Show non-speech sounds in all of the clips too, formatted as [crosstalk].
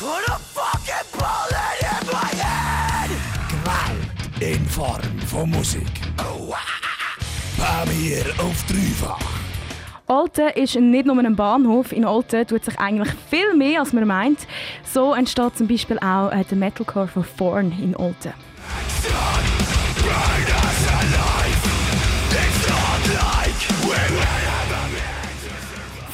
Put a fucking bullet in my head! Gewalt in Form von Musik. Bei mir auf dreifach. Olten ist nicht nur ein Bahnhof. In Olten tut sich eigentlich viel mehr, als man meint. So entsteht zum Beispiel auch äh, der Metalcore von Thorn in Olten.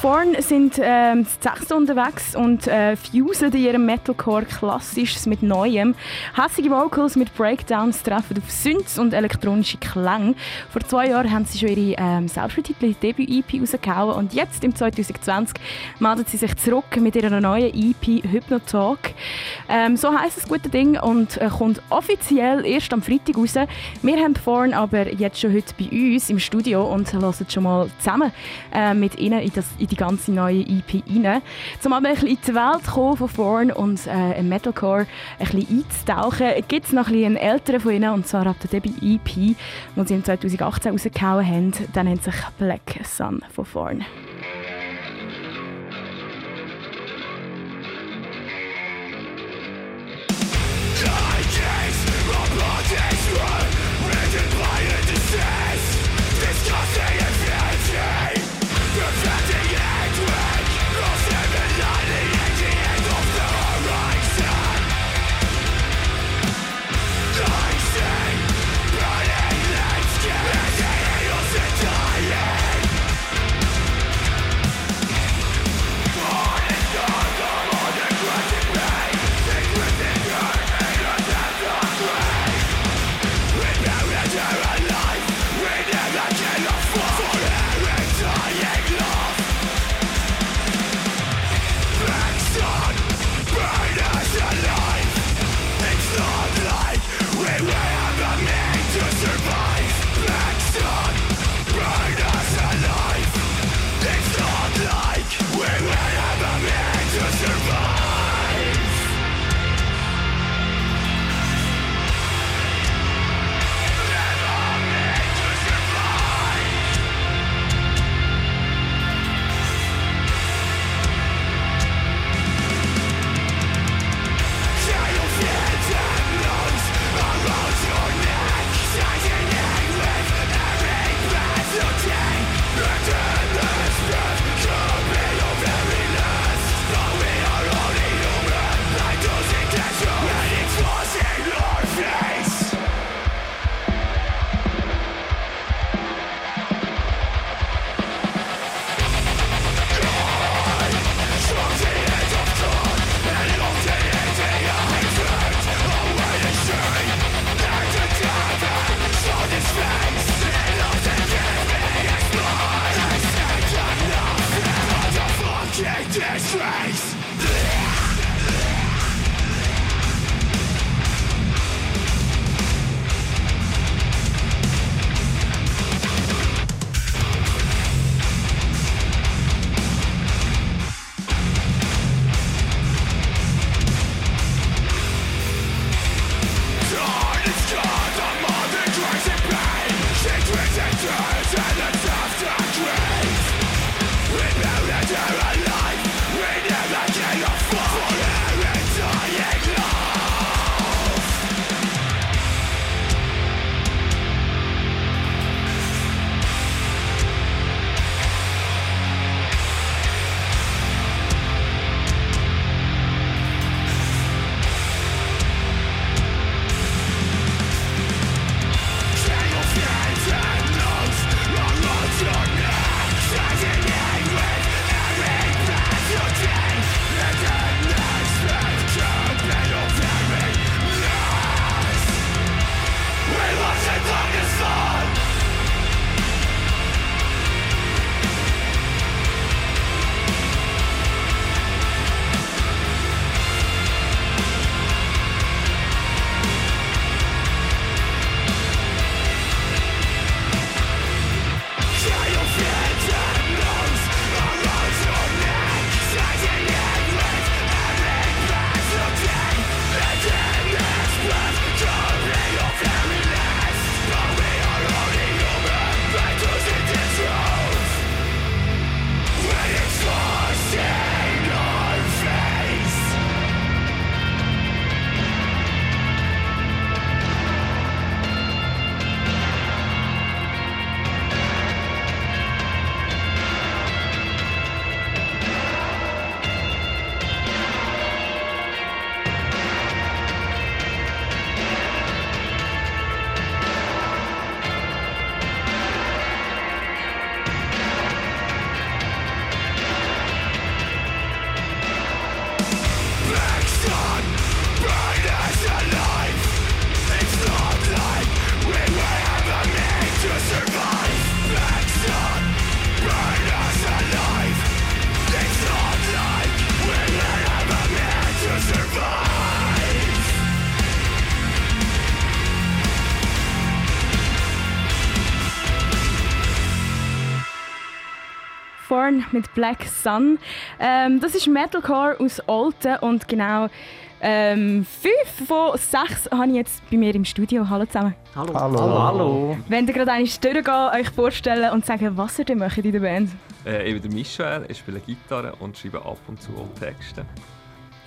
Thorn sind ähm, sechs unterwegs und äh, fusen in ihrem Metalcore Klassisches mit Neuem. Hässige Vocals mit Breakdowns treffen auf Synths und elektronische Klänge. Vor zwei Jahren haben sie schon ihre ähm, selbstbetitelte Debüt-EP rausgehauen und jetzt, im 2020, meldet sie sich zurück mit ihrer neuen EP Hypnotalk. Ähm, so heisst das gute Ding und äh, kommt offiziell erst am Freitag raus. Wir haben Thorn aber jetzt schon heute bei uns im Studio und hören schon mal zusammen äh, mit ihnen in, das, die ganze neue EP rein. Um aber ein bisschen in die Welt zu kommen von Thorn und äh, im Metalcore ein bisschen einzutauchen, gibt es noch ein bisschen älteren von ihnen, und zwar ab der Debut EP, die sie im 2018 rausgehauen haben. Der nennt sich Black Sun von Thorn. Thorn mit Black Sun. Ähm, das ist Metalcore aus Olten und genau ähm, fünf von sechs habe ich jetzt bei mir im Studio. Hallo zusammen. Hallo. Hallo. Hallo. Hallo. Wenn ihr gerade einmal durchgehen, euch vorstellen und sagen, was ihr denn macht in der Band. Äh, ich bin der Michel, ich spiele Gitarre und schreibe ab und zu auch Texte.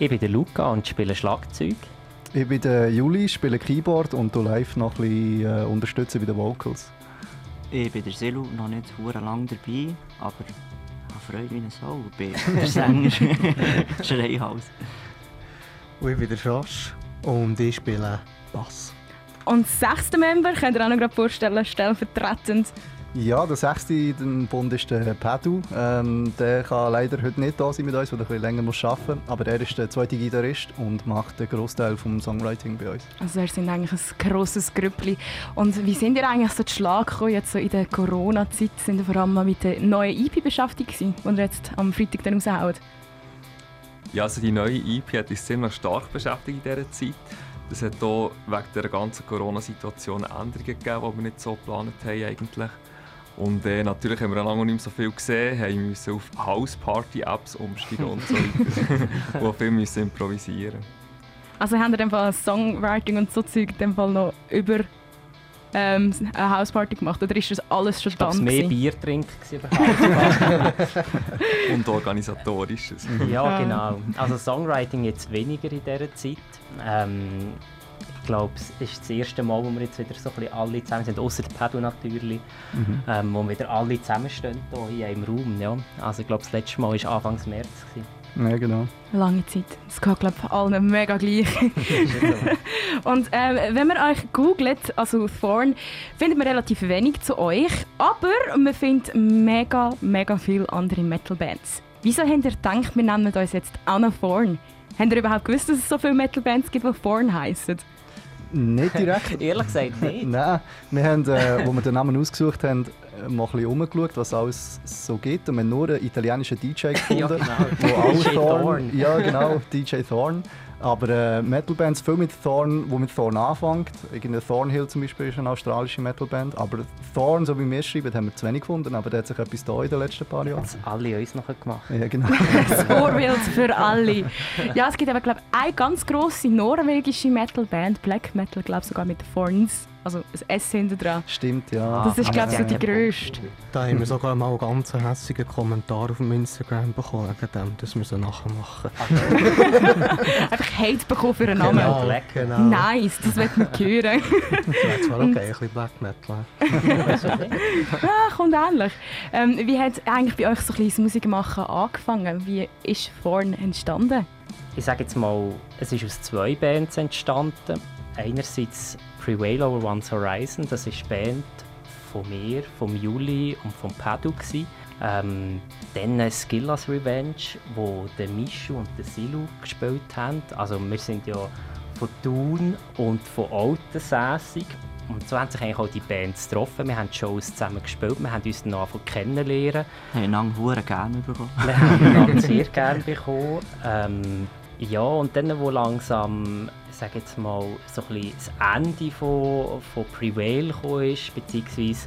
Ich bin der Luca und spiele Schlagzeug. Ich bin der Juli, spiele Keyboard und du live noch ein bisschen äh, unterstützen bei den Vocals. Ich bin der Silu, noch nicht sehr lange dabei, aber ich freue mich wie eine Sau. Ich bin der Sänger, [laughs] Schreihaus. Und ich bin der Josh und ich spiele Bass. Und das sechste Member, könnt ihr auch noch gerade vorstellen, stellvertretend. Ja, der sechste im Bund ist der Padu. Ähm, der kann leider heute nicht da sein mit uns, weil er ein bisschen länger muss arbeiten muss. Aber er ist der zweite Gitarrist und macht den Großteil vom Songwriting bei uns. Also wir sind eigentlich ein grosses Grüppli. Und wie sind ihr eigentlich so zu Schlag gekommen, jetzt so in der Corona-Zeit? Sind ihr vor allem mal mit der neuen EP beschäftigt gewesen, die ihr jetzt am Freitag dann raushaut? Ja, also die neue EP hat uns ziemlich stark beschäftigt in dieser Zeit. Es hat auch wegen der ganzen Corona-Situation Änderungen gegeben, die wir nicht so geplant haben eigentlich. Und äh, natürlich haben wir lange nicht mehr so viel gesehen, haben müssen auf House-Party-Apps umsteigen und so weiter. [laughs] und viel müssen improvisieren. Also haben dem Fall Songwriting und so Zeug in dem Fall noch über ähm, eine Hausparty gemacht? Oder ist das alles schon dann? mehr? Bier trinken. [laughs] Und organisatorisches. ja, genau. Also Songwriting jetzt weniger in dieser Zeit. Ähm, glaube, es ist das erste Mal, wo wir jetzt wieder so ein bisschen alle zusammen sind, außer der Pedro natürlich, ähm, wo wir wieder alle zusammenstehen hier einem Raum. Ja. Also ich glaube, das letzte Mal war Anfang März. Gewesen. Ja, genau. Lange Zeit. Das geht, glaube ich, allen mega gleich. [laughs] Und ähm, wenn man euch googelt, also Thorn, findet man relativ wenig zu euch, aber man findet mega, mega viele andere Metal-Bands. Wieso habt ihr gedacht, wir nennen uns jetzt Anna Thorn? Habt ihr überhaupt gewusst, dass es so viele Metal-Bands gibt, die Thorn heißen? Nicht direkt. [laughs] Ehrlich gesagt nicht. [laughs] Nein, wir haben, äh, wo wir den Namen ausgesucht haben, äh, mal ein bisschen umgeschaut, was alles so gibt. Und wir haben nur einen italienischen DJ [laughs] gefunden, Ja, genau. wo auch DJ Thorn. Ja, genau, DJ Thorn. Aber äh, Metalbands viel mit Thorn, wo mit Thorn anfängt. Irgendeine Thornhill zum Beispiel ist eine australische Metalband. Aber Thorn, so wie wir schreiben, haben wir zu wenig gefunden. Aber da hat sich etwas da in den letzten paar Jahren. Das alle uns noch gemacht. Ja, genau. [laughs] [laughs] Das Vorbild für alle. Ja, es gibt aber, glaube ich, eine ganz grosse norwegische Metal-Band, Black Metal, glaube sogar mit Thorns. Also ein S hinten dran. Stimmt, ja. Das ist, glaube ich, so die ja. grösste. Da haben wir sogar mal einen ganz hässigen Kommentar auf dem Instagram bekommen, wegen dem, dass wir so nachher machen. [laughs] Einfach Hate bekommen für einen Namen. Genau, genau. Nice, das wird man hören. [laughs] Das zwar okay, ein bisschen Black Metal. ah, [laughs] kommt ähnlich. Ähm, wie hat eigentlich bei euch so ein bisschen das Musikmachen angefangen? Wie ist Thorn entstanden? Ich sage jetzt mal, es ist aus zwei Bands entstanden. Einerseits Prevail Over One's Horizon, das ist die Band von mir, vom Juli und vom Padu. gsi. Ähm, dann Skillas Revenge, wo der Mischu und der Silu gespielt haben. Also wir sind ja von Thun und von Altensässig. Und so haben sich eigentlich auch die Bands getroffen. Wir haben Shows zusammen gespielt, wir haben uns dann angefangen kennenlernen. Wir haben lange hure gerne bekommen. Wir haben einander [laughs] sehr gerne bekommen. Ähm, ja, und dann, wo langsam, sage jetzt mal, so ein bisschen das Ende von, von Prevail gekommen ist, beziehungsweise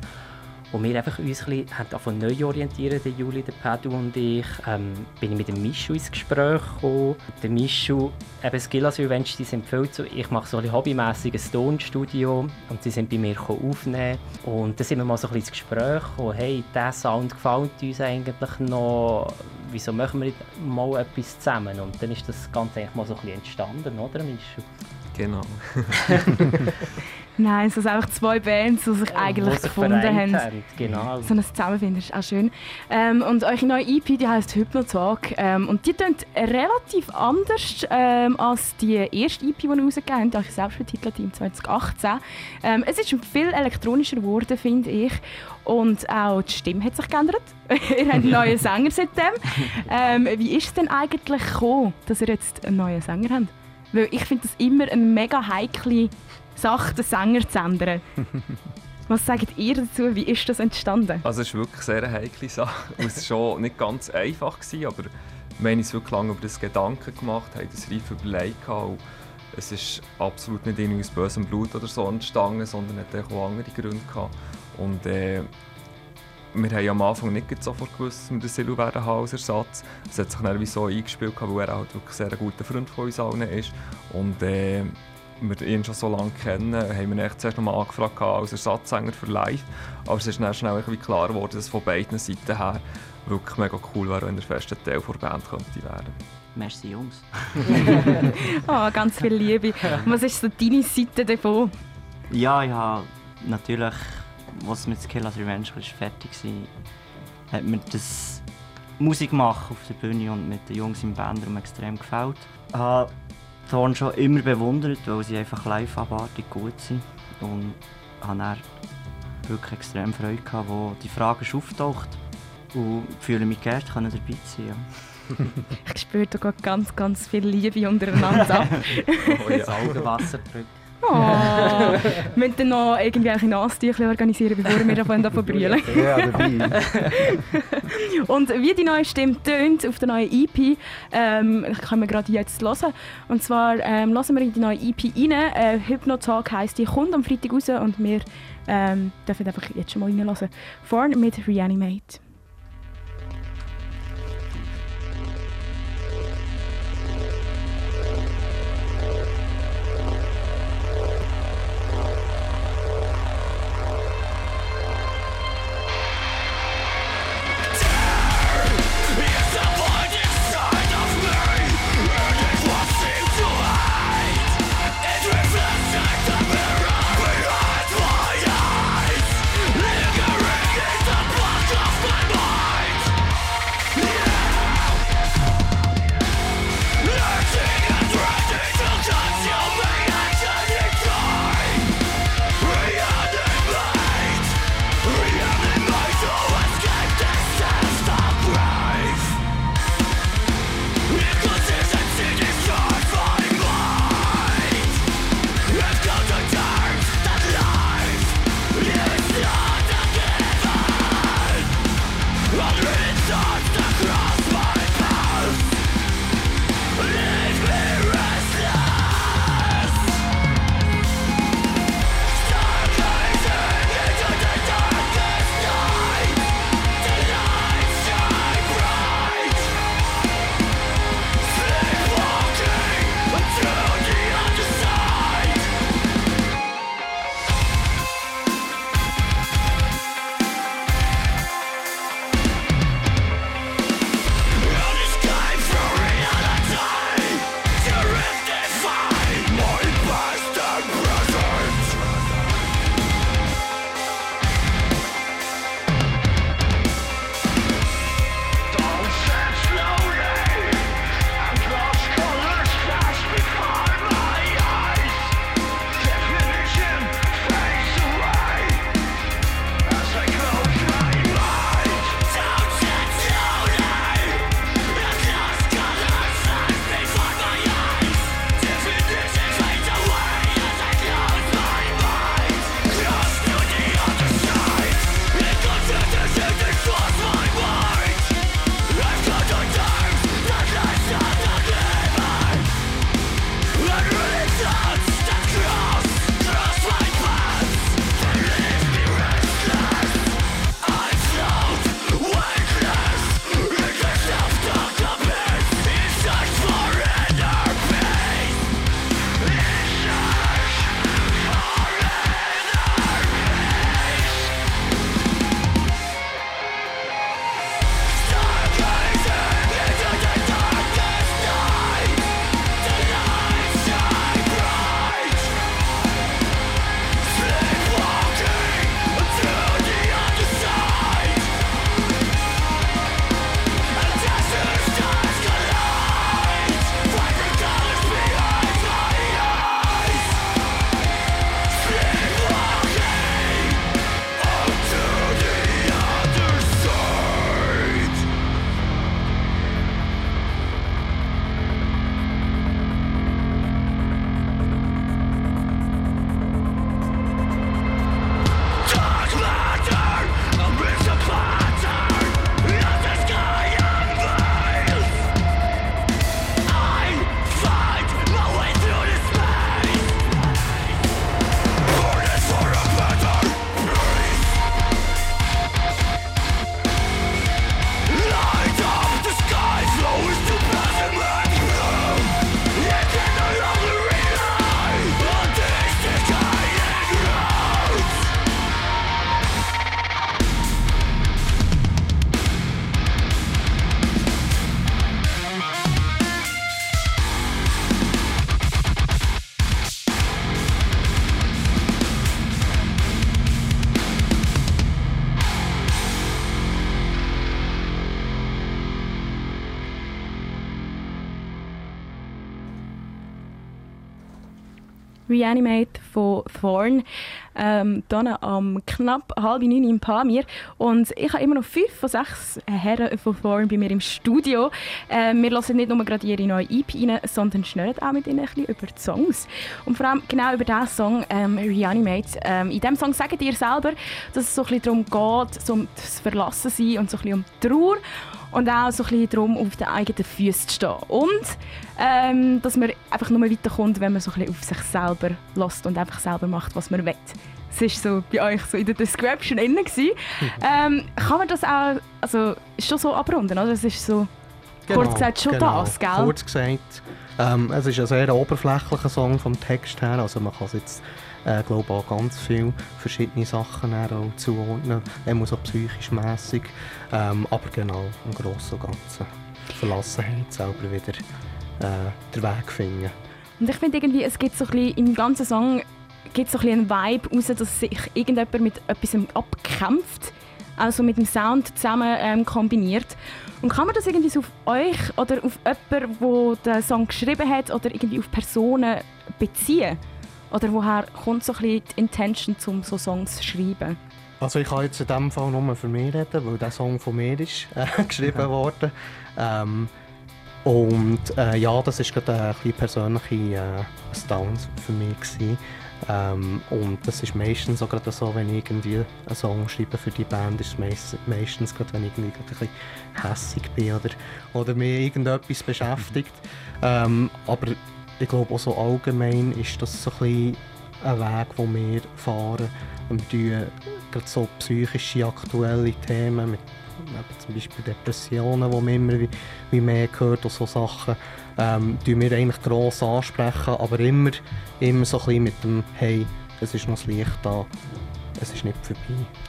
wo wir einfach uns ein bisschen neu orientieren, der Juli, der Pedro und ich, ähm, bin ich mit dem Mischu ins Gespräch gekommen. Der Mischu, eben Skillas Revenge, die sind viel zu, ich mache so ein hobbymässig ein Tonstudio und sie sind bei mir aufnehmen und dann sind wir mal so ein bisschen ins Gespräch gekommen, hey, dieser Sound gefällt uns eigentlich noch, wieso machen wir nicht mal etwas zusammen? Und dann ist das Ganze eigentlich mal so ein bisschen entstanden, oder Mischu? Genau. [laughs] [laughs] Nein, es sind einfach zwei Bands, die sich eigentlich Wo sich gefunden vereint haben. Genau. So ein Zusammenfinden ist auch schön. Ähm, und eure neue EP, die heisst Hypnotalk. Ähm, und die klingt relativ anders ähm, als die erste EP, die ihr rausgegeben habt, euch selbst betitelt im 2018. Ähm, es ist viel elektronischer geworden, finde ich. Und auch die Stimme hat sich geändert. [laughs] ihr habt einen neuen [laughs] Sänger seitdem. Ähm, wie ist es denn eigentlich gekommen, dass ihr jetzt einen neuen Sänger habt? Weil ich finde das immer eine mega heikle Sache, den Sänger zu ändern. [laughs] Was sagt ihr dazu? Wie ist das entstanden? Also es ist wirklich eine sehr heikle Sache. [laughs] Es war schon nicht ganz einfach, gewesen, aber wir haben uns wirklich lange über das Gedanken gemacht, haben das reif überlegt. und Es ist absolut nicht irgendwie aus bösem Blut oder so entstanden, sondern hat auch andere Gründe gehabt. Und äh, wir haben am Anfang nicht sofort gewusst, dass wir den Silu werden haben als Ersatz. Es hat sich dann wie so eingespielt, weil er halt wirklich sehr ein guter Freund von uns allen ist. Und äh, wir ihn schon so lange kennen, haben wir ihn zuerst noch mal angefragt als Ersatzsänger für live. Aber es ist dann schnell irgendwie klar geworden, dass es von beiden Seiten her wirklich mega cool wäre, wenn er fester Teil der Band könnte werden. Merci, Jungs. oh, [laughs] ganz viel Liebe. Was ist so deine Seite davon? Ja, ich habe natürlich, was mit Killas Revenge ist fertig war, hat mir das Musik machen auf der Bühne und mit den Jungs im Bandraum extrem gefällt. Ich habe Thorn schon immer bewundert, weil sie einfach live abartig gut sind. Und habe dann wirklich extrem Freude gehabt, wo die Frage ist auftaucht. Und fühle mich geehrt, kann dabei sein. Ja. [laughs] ich spüre da ganz, ganz viel Liebe untereinander. [laughs] oh, ja. Das Augenwasser drückt. Oh, wir müssen dann noch irgendwelche Nasentücher organisieren, bevor wir davon brüllen. [laughs] Ja, dabei. Und wie die neue Stimme tönt auf der neuen EP, ähm, können wir gerade jetzt hören. Und zwar ähm, hören wir in die neue EP rein. Äh, Hypnotalk heisst, die kommt am Freitag raus und wir ähm, dürfen einfach jetzt schon mal reinhören. Vorne mit Reanimate. Reanimate von Thorn. Ähm, hier am knapp halb neun im Pamir. Und ich habe immer noch fünf von sechs Herren von Thorn bei mir im Studio. Ähm, wir hören nicht nur gerade ihre neue EP rein, sondern schnellen auch mit ihnen ein bisschen über die Songs. Und vor allem genau über diesen Song, ähm, Reanimate. Ähm, in diesem Song sagt ihr selber, dass es so ein bisschen darum geht, um das Verlassensein und so ein bisschen um Trauer und auch so ein bisschen darum, auf den eigenen Füßen zu stehen. Und ähm, dass man einfach nur weiterkommt, wenn man so ein bisschen auf sich selber lässt und einfach selber macht, was man will. Das war so bei euch so in der Description drin. [laughs] ähm, kann man das auch, also schon so abrunden, oder? Das ist so, kurz gesagt, schon genau. das, gell? Kurz gesagt, ähm, es ist ein sehr oberflächlicher Song vom Text her, also man kann es jetzt äh, glaube auch ganz viele verschiedene Sachen auch zuordnen, immer so psychisch mässig, ähm, aber genau im Großen und Ganzen Verlassenheit selber wieder äh, den Weg finden. Und ich finde irgendwie, es gibt so ein bisschen, im ganzen Song gibt so ein einen Vibe raus, dass sich irgendjemand mit etwas abkämpft, also mit dem Sound zusammen ähm, kombiniert. Und kann man das irgendwie so auf euch oder auf jemanden, der den Song geschrieben hat oder irgendwie auf Personen beziehen? Oder woher kommt so ein bisschen die Intention, um so Songs zu schreiben? Also ich kann jetzt in diesem Fall nur für mich reden, weil der Song von mir ist [laughs] äh, geschrieben worden. Ähm, und äh, ja, das war gerade ein bisschen persönliche äh, Stance für mich. Gewesen. Ähm, und das ist meistens so, gerade so, wenn ich irgendwie einen Song schreibe für die Band, ist es meist, meistens gerade, wenn ich irgendwie gerade ein bisschen hässig bin oder, oder mich irgendetwas beschäftigt. Ähm, aber ich glaube auch so allgemein ist das so ein, ein Weg, den wir fahren. Und wir gerade so psychische, aktuelle Themen mit zum Beispiel Depressionen, die man immer wie, wie mehr hört und so Sachen, ähm, die wir eigentlich gross ansprechen, aber immer, immer so ein bisschen mit dem «Hey, es ist noch das Licht da, es ist nicht vorbei».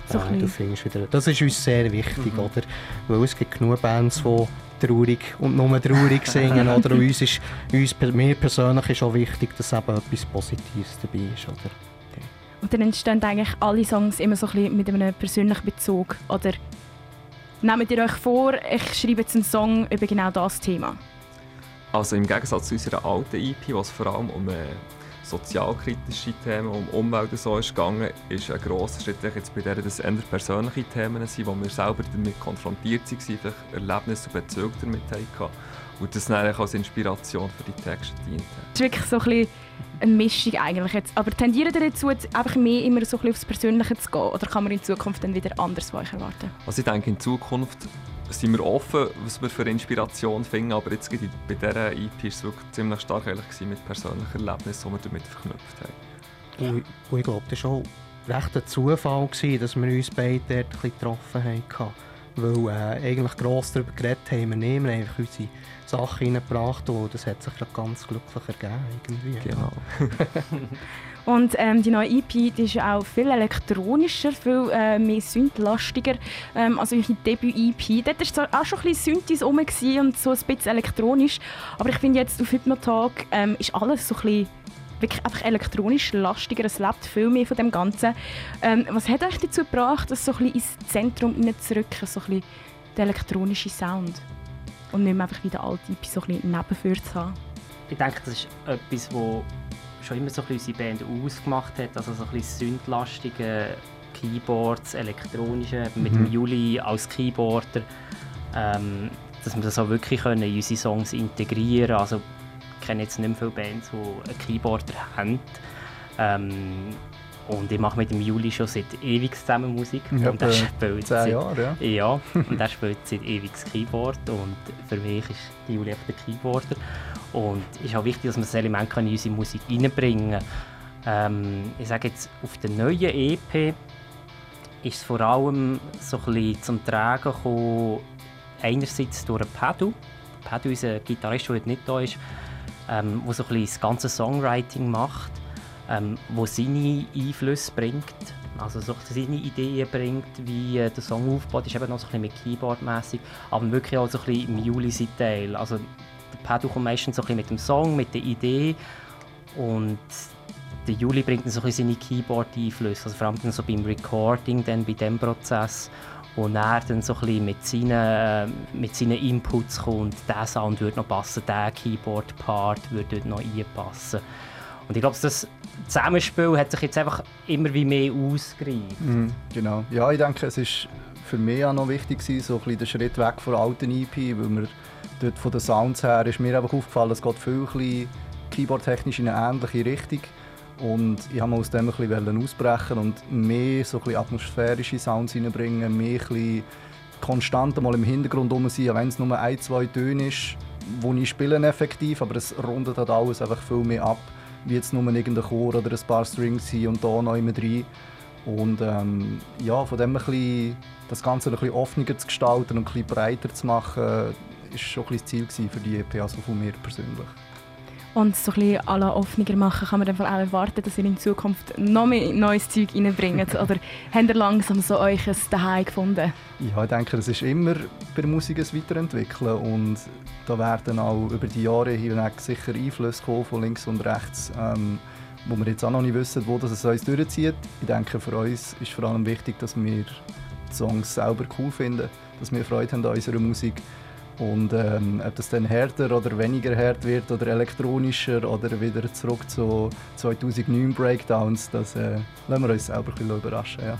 So äh, du findest wieder, das ist uns sehr wichtig, mhm. oder? Weil es gibt genug Bands, die traurig und nur traurig [laughs] singen, oder? Uns ist, uns, mir persönlich ist auch wichtig, dass eben etwas Positives dabei ist, oder? Und dann entstehen eigentlich alle Songs immer so ein bisschen mit einem persönlichen Bezug, oder Nehmt ihr euch vor, ich schreibe jetzt einen Song über genau das Thema? Also im Gegensatz zu unserer alten EP, wo es vor allem um äh, sozialkritische Themen, um Umwelt und so ist gegangen, ist ein grosser Schritt jetzt bei der, dass es eher persönliche Themen sind, wo wir selber damit konfrontiert waren, vielleicht Erlebnisse und Bezüge damit hatten. Und das dann als Inspiration für die Texte dient. Das ist wirklich so ein bisschen eine Mischung eigentlich jetzt. Aber tendiert ihr dazu, einfach mehr immer so ein aufs Persönliche zu gehen? Oder kann man in Zukunft dann wieder anders von euch erwarten? Also ich denke, in Zukunft sind wir offen, was wir für Inspiration finden, aber jetzt bei dieser EP war es wirklich ziemlich stark mit persönlichen Erlebnissen, die wir damit verknüpft haben. Und, und ich glaube, das war auch recht ein Zufall, gewesen, dass wir uns beide dort ein bisschen getroffen haben. Weil äh, eigentlich gross darüber geredet haben wir nicht, wir haben einfach unsere Sachen reingebracht und das hat sich ganz glücklich ergeben. Irgendwie. Genau. [laughs] und ähm, die neue EP die ist auch viel elektronischer, viel äh, mehr sündlastiger. Ähm, also unsere Debüt-EP, dort war auch schon ein bisschen Synthes rum und so ein bisschen elektronisch. Aber ich finde jetzt auf Hypnotag ähm, ist alles so ein bisschen wirklich einfach elektronisch lastiger. Es lebt viel mehr von dem Ganzen. Ähm, was hat euch dazu gebracht, das so ein bisschen ins Zentrum hineinzurücken, so ein bisschen der elektronische Sound? Und nicht mehr einfach wie der alte IP so ein bisschen nebenführ zu haben? Ich denke, das ist etwas, was schon immer so ein bisschen unsere Band ausgemacht hat. Also so ein bisschen sündlastige Keyboards, elektronische, mit mhm. dem Juli als Keyboarder. Ähm, dass wir das auch wirklich können in unsere Songs integrieren können. Also, ich kenne jetzt nicht mehr viele Bands, die einen Keyboarder haben. Ähm, und ich mache mit dem Juli schon seit ewig zusammen Musik. Ja, und er spielt zehn Jahre, ja. Ja, [laughs] und er spielt seit ewig Keyboard. Und für mich ist Juli einfach der Keyboarder. Und es ist auch wichtig, dass wir das Element in unsere Musik reinbringen kann. Ähm, ich sage jetzt, auf der neuen EP ist es vor allem so ein bisschen zum Tragen gekommen, einerseits durch. Padu ist ein Gitarrist, der heute nicht da ist, ähm, der so ein bisschen das ganze Songwriting macht ähm, wo seine Einflüsse bringt, also so seine Ideen bringt, wie äh, der Song aufbaut, ist eben noch so ein bisschen mit Keyboard-mäßig, aber wirklich auch so ein bisschen im Juli Teil. Also der Pedal kommt meistens so ein bisschen mit dem Song, mit der Idee und der Juli bringt dann so ein bisschen seine Keyboard-Einflüsse, also vor allem dann so beim Recording, dann bei dem Prozess und er dann so ein bisschen mit seinen, äh, mit seinen Inputs kommt, der Sound würde noch passen, der Keyboard-Part würde dort noch einpassen. Und ich glaube, das Zusammenspiel hat sich jetzt einfach immer wie mehr ausgereift. Mhm, genau. Ja, ich denke, es ist für mich auch noch wichtig gewesen, so ein bisschen den Schritt weg von der alten EP, weil mir dort von den Sounds her ist mir einfach aufgefallen, es geht viel keyboardtechnisch in eine ähnliche Richtung. Und ich wollte aus dem ein bisschen ausbrechen und mehr so ein atmosphärische Sounds reinbringen, mehr konstant mal im Hintergrund rum sein, wenn es nur ein, zwei Töne ist, wo ich spiele effektiv, aber es rundet halt alles einfach viel mehr ab, wie jetzt nur irgendein Chor oder ein paar Strings hier und da noch immer rein. Und ähm, ja, von dem bisschen, das Ganze ein bisschen offener zu gestalten und ein bisschen breiter zu machen, ist schon ein bisschen das Ziel für die EP, also von mir persönlich. Und so ein bisschen alle offener machen, kann man dann auch erwarten, dass ihr in Zukunft noch mehr neues Zeug reinbringt? [laughs] Oder habt ihr langsam so euch ein Daheim gefunden? Ja, ich denke, es ist immer bei der Musik ein Weiterentwickeln und da werden auch über die Jahre hinweg sicher Einflüsse kommen von links und rechts, ähm, wo wir jetzt auch noch nicht wissen, wo das es uns durchzieht. Ich denke, für uns ist vor allem wichtig, dass wir die Songs selber cool finden, dass wir Freude haben an unserer Musik und ähm, ob das dann härter oder weniger hart wird oder elektronischer oder wieder zurück zu 2009 Breakdowns, das äh, lassen wir uns selber ein bisschen überraschen. Ja.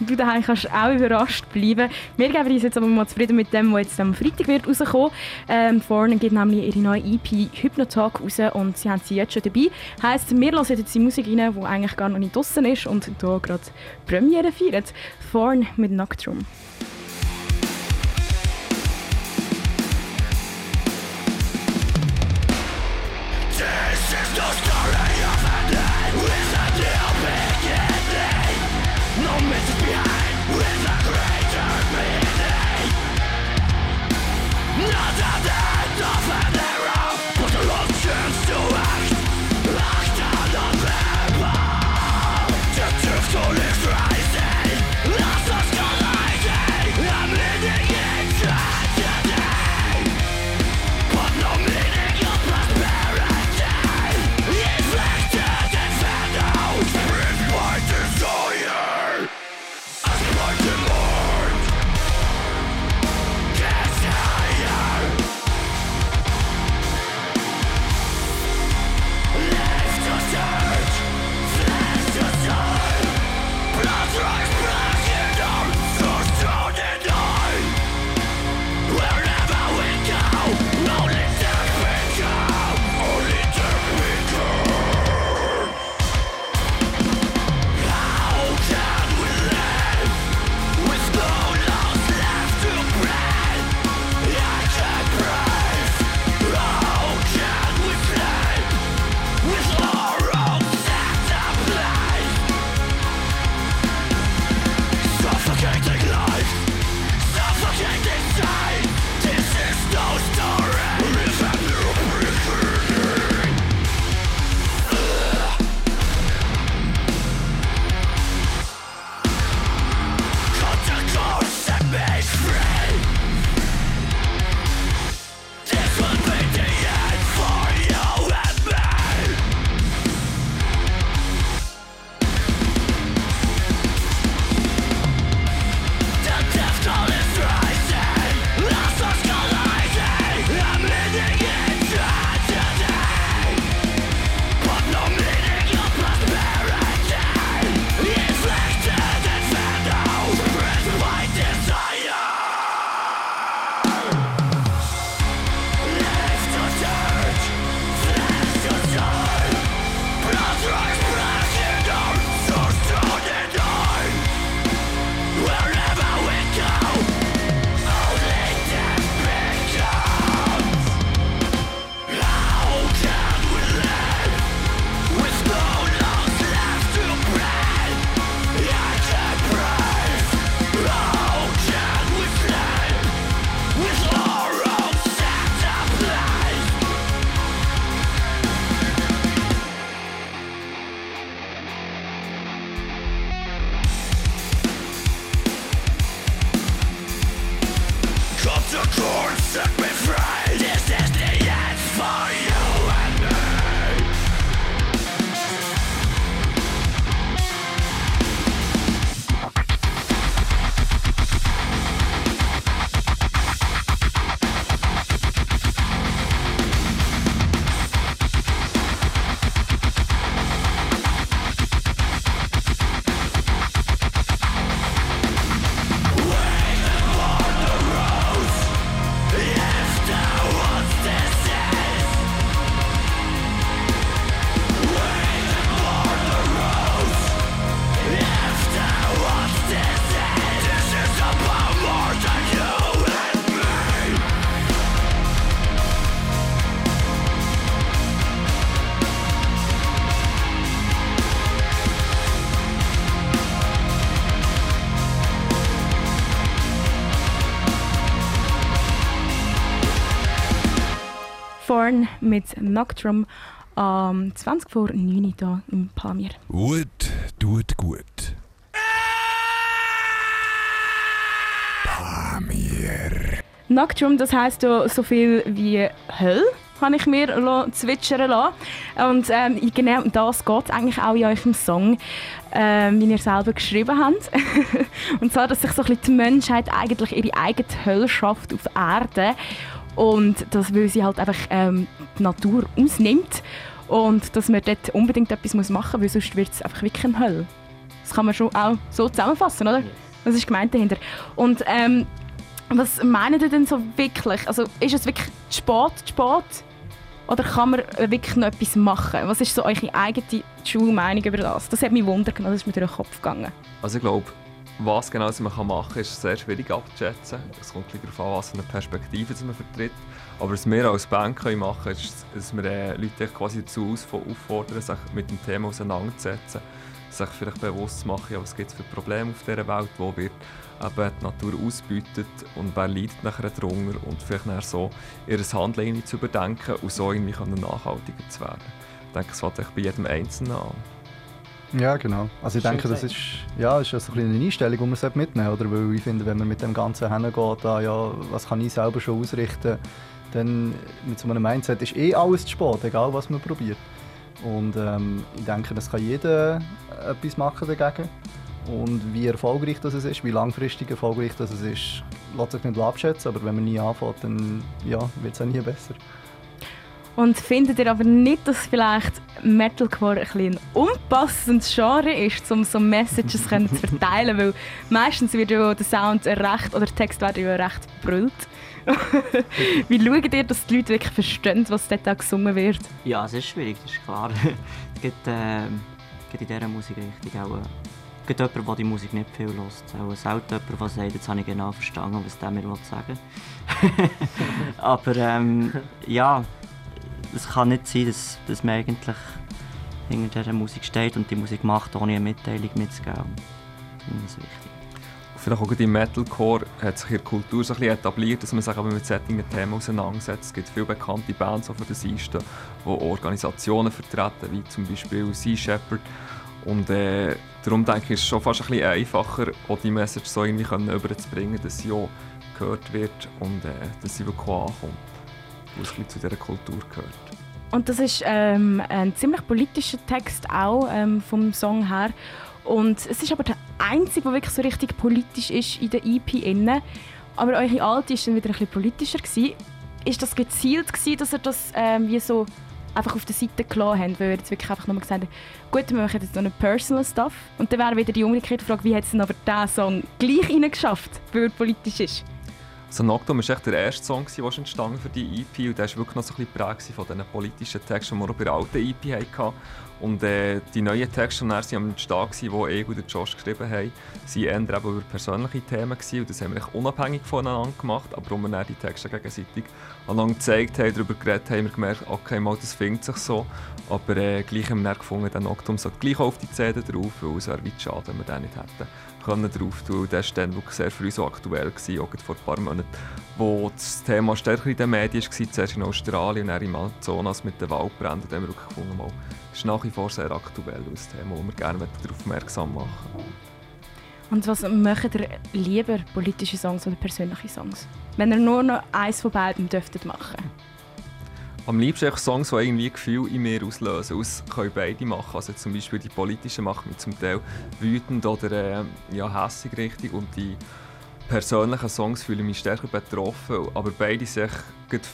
[laughs] du daheim kannst auch überrascht bleiben. Wir geben uns jetzt aber mal zufrieden mit dem, was jetzt am Freitag wird rauskommen. Ähm, vorne geht nämlich ihre neue EP Hypnotalk raus und sie haben sie jetzt schon dabei. Heißt, wir hören jetzt die Musik rein, die eigentlich gar noch nicht draußen ist und hier gerade Premiere feiert. Thorn mit Noctrum. Thorn mit Noctrum am 20 vor 9 Uhr hier im Pamir. Wood tut gut. Pamir. Noctrum, das heisst ja so viel wie Hölle, habe ich mir zwitschern lassen. Und ähm, genau um das geht eigentlich auch in eurem Song, ähm, wie ihr selber geschrieben habt. [laughs] und zwar, dass sich so ein bisschen die Menschheit eigentlich ihre eigene Hölle schafft auf Erde. Und das, weil sie halt einfach ähm, die Natur ausnimmt. Und dass man dort unbedingt etwas machen muss, weil sonst wird es einfach wirklich eine Hölle. Das kann man schon auch so zusammenfassen, oder? Das ist gemeint dahinter. Und ähm, was meinen ihr denn so wirklich? Also ist es wirklich zu spät? Oder kann man äh, wirklich noch etwas machen? Was ist so eure eigene Schulmeinung über das? Das hat mich wundern genommen, das ist mir durch den Kopf gegangen. Also ich glaube, was genau man machen kann, ist sehr schwierig abzuschätzen. Es kommt darauf an, was für eine Perspektive man vertritt. Aber was wir als Band können machen können, ist, dass wir äh, Leute quasi dazu auffordern, sich mit dem Thema auseinanderzusetzen. Sich vielleicht bewusst zu machen, was gibt es für Probleme auf dieser Welt, wo wird die Natur ausbeutet und wer leidet nachher darunter und vielleicht so ihr Handeln zu überdenken und so irgendwie nachhaltiger zu werden. Ich denke, es echt bei jedem Einzelnen an. Ja, genau. Also ich Schön denke, das ist, ja, ist ja so ein eine Einstellung, die man mitnehmen sollte. Oder? Weil ich finde, wenn man mit dem Ganzen hingeht, ah, ja, was kann ich selber schon ausrichten, dann mit so einem Mindset ist eh alles zu spät, egal was man probiert. Und ähm, ich denke, das kann jeder etwas machen dagegen. Und wie erfolgreich das ist, wie langfristig erfolgreich das ist, lässt sich nicht abschätzen. Aber wenn man nie anfängt, dann ja, wird es auch nie besser. Und findet ihr aber nicht, dass vielleicht Metalcore ein, ein unpassendes Genre ist, um so Messages zu verteilen? Weil meistens wird ja der Sound recht, oder der Text wird ja recht brüllt. [laughs] Wie schaut ihr, dass die Leute wirklich verstehen, was dort gesungen wird? Ja, es ist schwierig, das ist klar. [laughs] es gibt, äh, gibt in dieser Musikrichtung auch äh, gibt jemanden, der die Musik nicht viel hört. Auch selten jemand, der sagt, jetzt habe ich genau verstanden, was der mir sagen will. [laughs] Aber ähm, ja, es kann nicht sein, dass, dass man eigentlich hinter dieser Musik steht und die Musik macht, ohne eine Mitteilung mitzugeben. Das ich wichtig. Vielleicht auch im Metalcore hat sich in der Kultur so ein bisschen etabliert, dass man sich mit solchen Themen auseinandersetzt. Es gibt viele bekannte Bands auf der Seite, die Organisationen vertreten, wie zum Beispiel Sea Shepherd. Und äh, darum denke ich, ist es schon fast ein bisschen einfacher, auch die Message so irgendwie können dass sie auch gehört wird und äh, dass sie wirklich ankommt. Weil es zu dieser Kultur gehört. Und das ist ähm, ein ziemlich politischer Text auch ähm, vom Song her. Und es ist aber der einzige, der wirklich so richtig politisch ist in der EP. Aber eure alte ist dann wieder ein bisschen politischer gewesen. Ist das gezielt gewesen, dass ihr das ähm, wie so einfach auf der Seite gelassen habt, weil ihr jetzt wirklich einfach nochmal gesagt habt, gut, wir machen jetzt noch einen Personal Stuff. Und dann wäre wieder die umgekehrte Frage, wie hat es denn aber diesen Song gleich reingeschafft, weil er politisch ist? So Noctum war der erste Song, der entstanden für die EP und der war wirklich noch so ein bisschen geprägt von diesen politischen Texten, die wir auch bei der alten EP hatten. Und äh, die neuen Texte, die dann am waren, die ich und Josh geschrieben haben, waren eher über persönliche Themen und das haben wir unabhängig voneinander gemacht, aber als wir dann die Texte gegenseitig aneinander gezeigt haben, darüber geredet haben wir gemerkt, okay, mal, das findet sich so, aber äh, gleich haben wir dann gefunden, der Noctum sollte gleich auf die CD drauf, weil es wäre weit schade, wenn wir den nicht hätten können drauf tun. Das war dann wirklich sehr uns so aktuell, gewesen, auch vor ein paar Monaten, wo das Thema stärker in den Medien war, zuerst in Australien und dann im Amazonas mit den Waldbränden. Wir wirklich gefunden, mal, das ist nach wie vor sehr aktuell, das Thema, wo wir gerne darauf aufmerksam machen Und was macht ihr lieber, politische Songs oder persönliche Songs? Wenn ihr nur noch eins von beiden dürftet machen Am liebsten einfach Songs, die irgendwie Gefühle in mir auslösen. Das können beide machen. Also zum Beispiel die politischen machen mich zum Teil wütend oder äh, ja, hässig richtig. Und die persönlichen Songs fühle ich mich stärker betroffen. Aber beide sich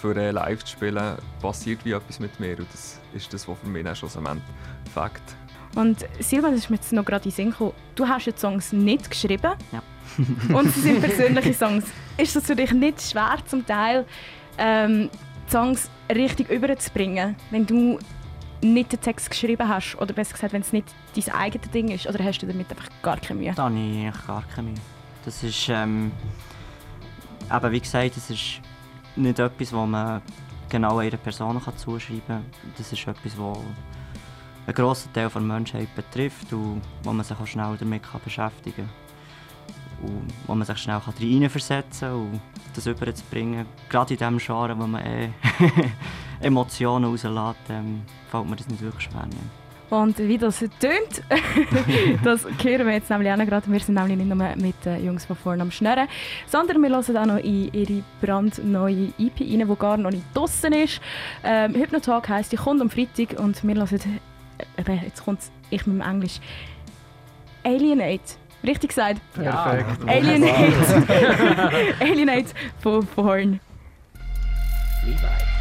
für äh, live zu spielen, passiert wie etwas mit mir. Und das ist das, was für mich dann schlussendlich Fakt. Und Silvan, das ist mir jetzt noch gerade in den Sinn gekommen. Du hast ja die Songs nicht geschrieben. Ja. und sie sind [laughs] persönliche Songs. Ist das für dich nicht schwer, zum Teil ähm, die Songs richtig überzubringen, wenn du nicht den Text geschrieben hast? Oder besser gesagt, wenn es nicht dein eigenes Ding ist? Oder hast du damit einfach gar keine Mühe? Da habe ich gar keine Mühe. Das ist, ähm, eben wie gesagt, das ist nicht etwas, was man genau einer Person kann zuschreiben kann. Das ist etwas, das einen grossen Teil der Menschheit betrifft und wo man sich auch schnell damit beschäftigen kann. Und wo man sich schnell reinversetzen kann und das überzubringen. Gerade in dem Genre, wo man eh [laughs] Emotionen rauslässt, ähm, fällt mir das nicht wirklich schwer. Ja. Und wie das tönt, [laughs] das hören wir jetzt nämlich auch gerade. Wir sind nämlich nicht nur mit den Jungs von vorne am Schnurren, sondern wir hören auch noch in ihre brandneue EP rein, die gar noch nicht draussen ist. Ähm, Hypnotalk heisst, die kommt am Freitag und wir hören, äh, jetzt kommt ich mit dem Englisch, Alienate. Richtig gesagt? Perfekt. Alienate. [laughs] [laughs] Alienate von Horn. Levi.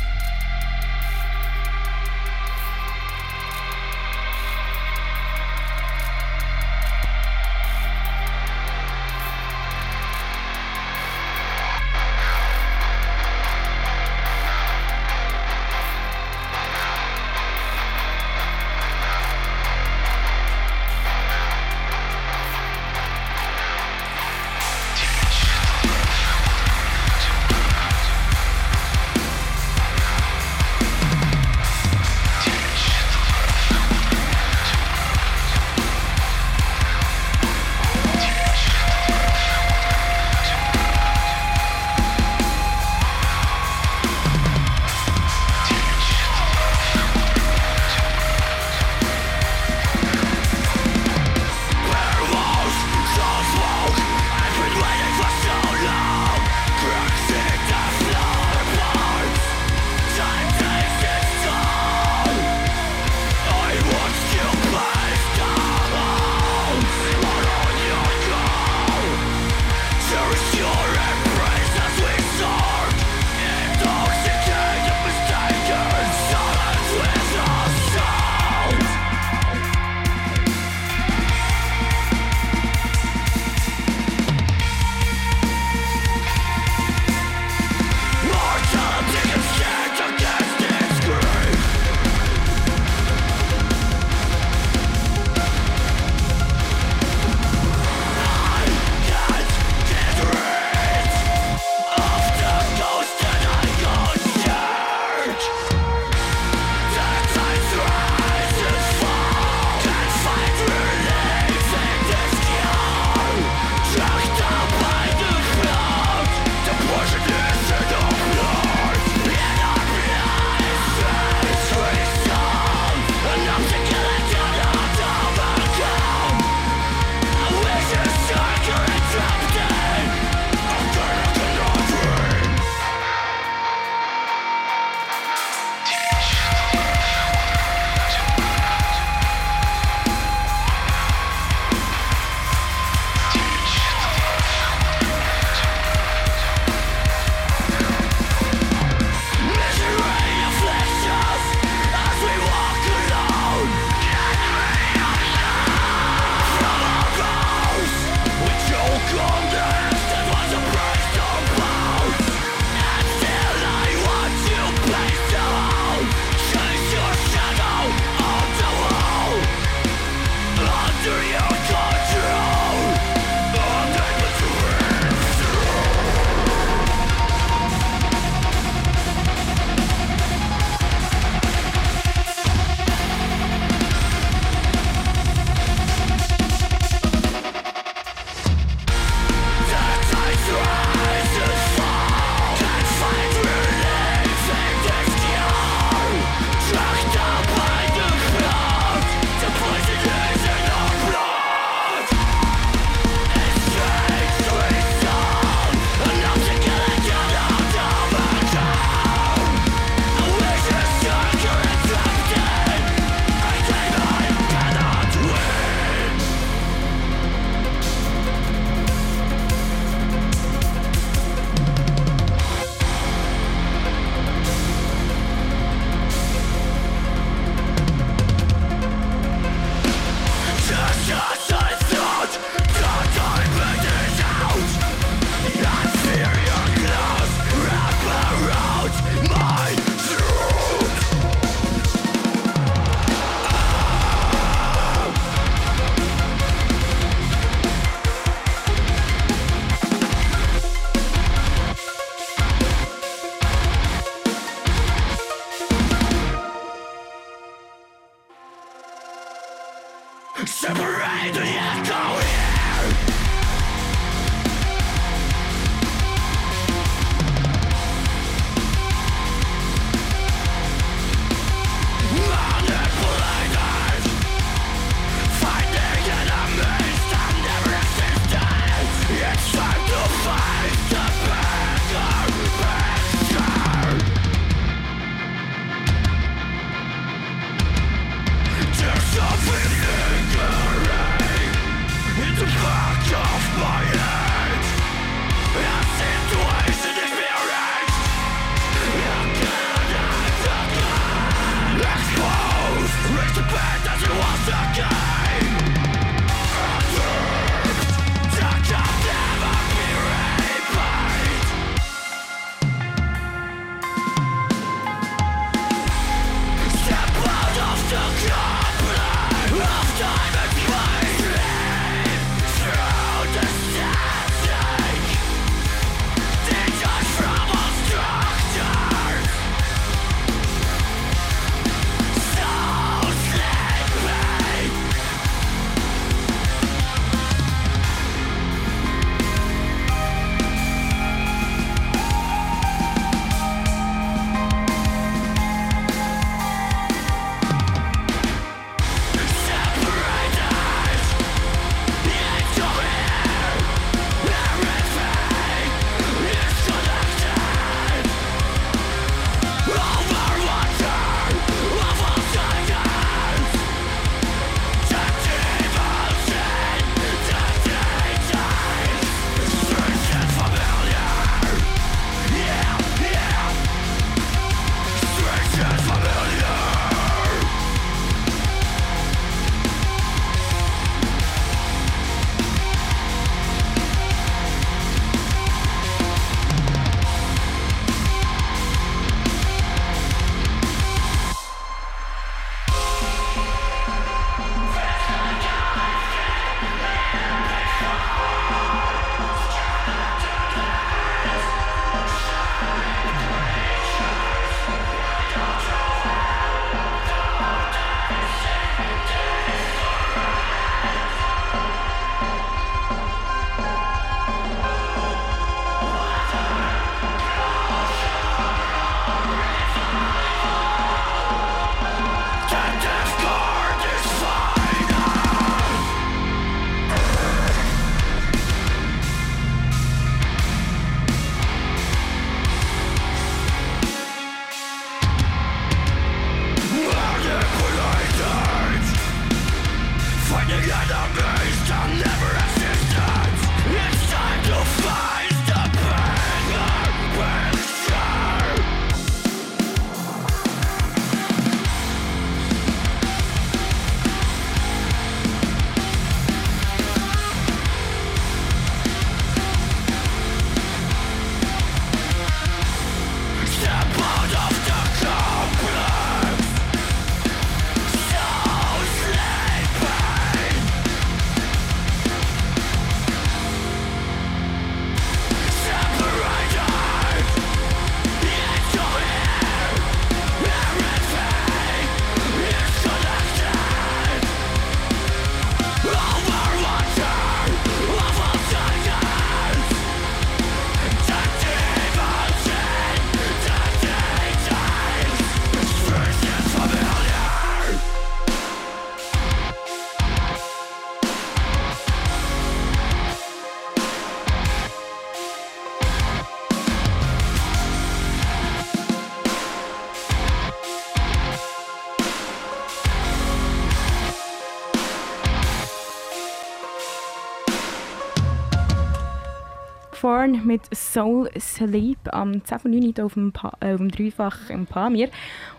Thorn mit Soul Sleep am 10.09. auf dem, pa äh, auf dem Dreifach im Pamir.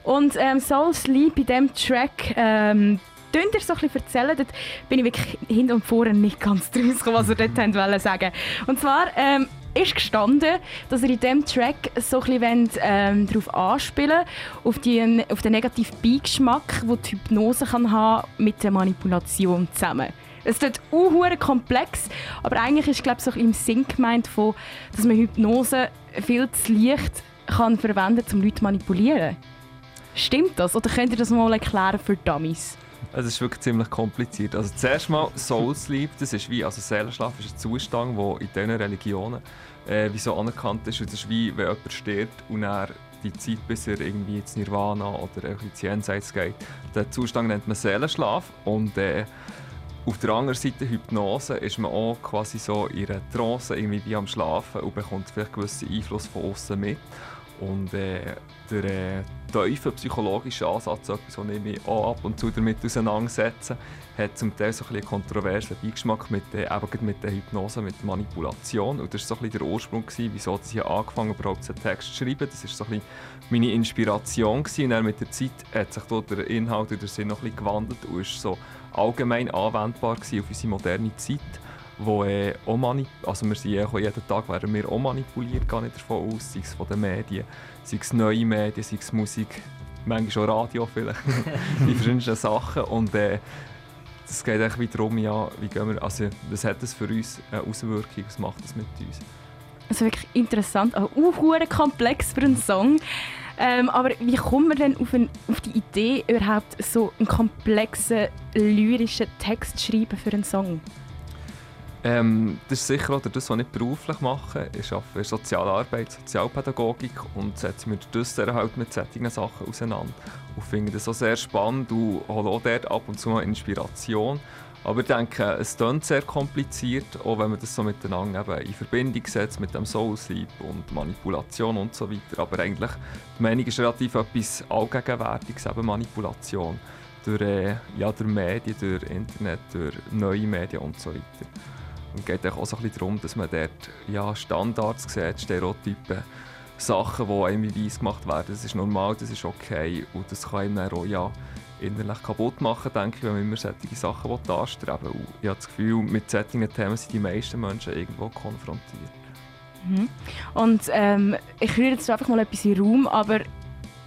Und ähm, Soul Sleep in diesem Track ähm, Könnt ihr so ein bisschen erzählen? Dort bin ich wirklich hinten und vorne nicht ganz [laughs] draus was ihr dort wollt sagen Und zwar ähm, ist gestanden, dass ihr in diesem Track so ein bisschen ähm, darauf anspielen auf, die, auf den negativen Beigeschmack, den die Hypnose kann haben mit der Manipulation zusammen. Es ist unhuere komplex, aber eigentlich ist glaube ich, so im Sinn gemeint, von, dass man Hypnose viel zu leicht kann verwenden kann, um Leute zu manipulieren. Stimmt das? Oder könnt ihr das mal erklären für Dummies? Es ist wirklich ziemlich kompliziert. Also zuerst mal Soul Sleep, das ist wie, also Seelenschlaf ist ein Zustand, der in diesen Religionen äh, wie so anerkannt ist. Und das ist wie, wenn jemand stirbt und er die Zeit, bis er irgendwie ins Nirvana oder ins Jenseits geht. Den Zustand nennt man Seelenschlaf und äh, auf der anderen Seite Hypnose ist man auch quasi so in einer Trance irgendwie wie am Schlafen und bekommt vielleicht gewissen Einfluss von außen mit. Und äh, der äh, tiefe psychologische Ansatz, etwas, was ich mich auch ab und zu damit auseinandersetze, hat zum Teil so ein einen kontroversen Beigeschmack mit, äh, mit der Hypnose, mit der Manipulation. Und das war so ein der Ursprung, gewesen, wieso ich angefangen habe, überhaupt einen Text zu schreiben. Das war so ein meine Inspiration. Gewesen. Und dann mit der Zeit hat sich der Inhalt und der Sinn noch ein bisschen gewandelt und ist so allgemein anwendbar gewesen auf unsere moderne Zeit wo äh, auch also wir sind äh, jeden Tag werden wir auch manipuliert, gar nicht davon aus, sei es von den Medien, sei es neue Medien, sei es Musik, manchmal auch Radio vielleicht, [laughs] die verschiedensten Sachen und äh, es geht eigentlich darum, ja, wie gehen wir, also was hat das für uns eine Auswirkung, was macht das mit uns? Also wirklich interessant, auch uh, komplex für einen Song. Ähm, aber wie kommt man denn auf, ein, auf, die Idee, überhaupt so einen komplexen lyrischen Text zu schreiben für einen Song? Ähm, das ist sicher auch das, was ich beruflich mache. Ich arbeite in Sozialarbeit, Sozialpädagogik und setze mich das halt mit solchen Sachen auseinander. Und finde das auch sehr spannend und hole auch dort ab und zu mal Inspiration. Aber ich denke, es klingt sehr kompliziert, auch wenn man das so miteinander eben in Verbindung setzt mit dem Soul Sleep und Manipulation und so weiter. Aber eigentlich, die Meinung ist relativ etwas Allgegenwärtiges, eben Manipulation. Durch, äh, ja, durch Medien, durch Internet, durch neue Medien und so weiter. Und es geht auch so ein bisschen darum, dass man dort ja, Standards sieht, Stereotypen, Sachen, die einem weiss gemacht werden. Das ist normal, das ist okay und das kann einem auch ja, innerlich kaputt machen, denke ich, wenn man immer solche Sachen anstreben will. Und ich habe das Gefühl, mit solchen Themen sind die meisten Menschen irgendwo konfrontiert. Mhm. Und ähm, ich rühre jetzt einfach mal etwas in den Raum, aber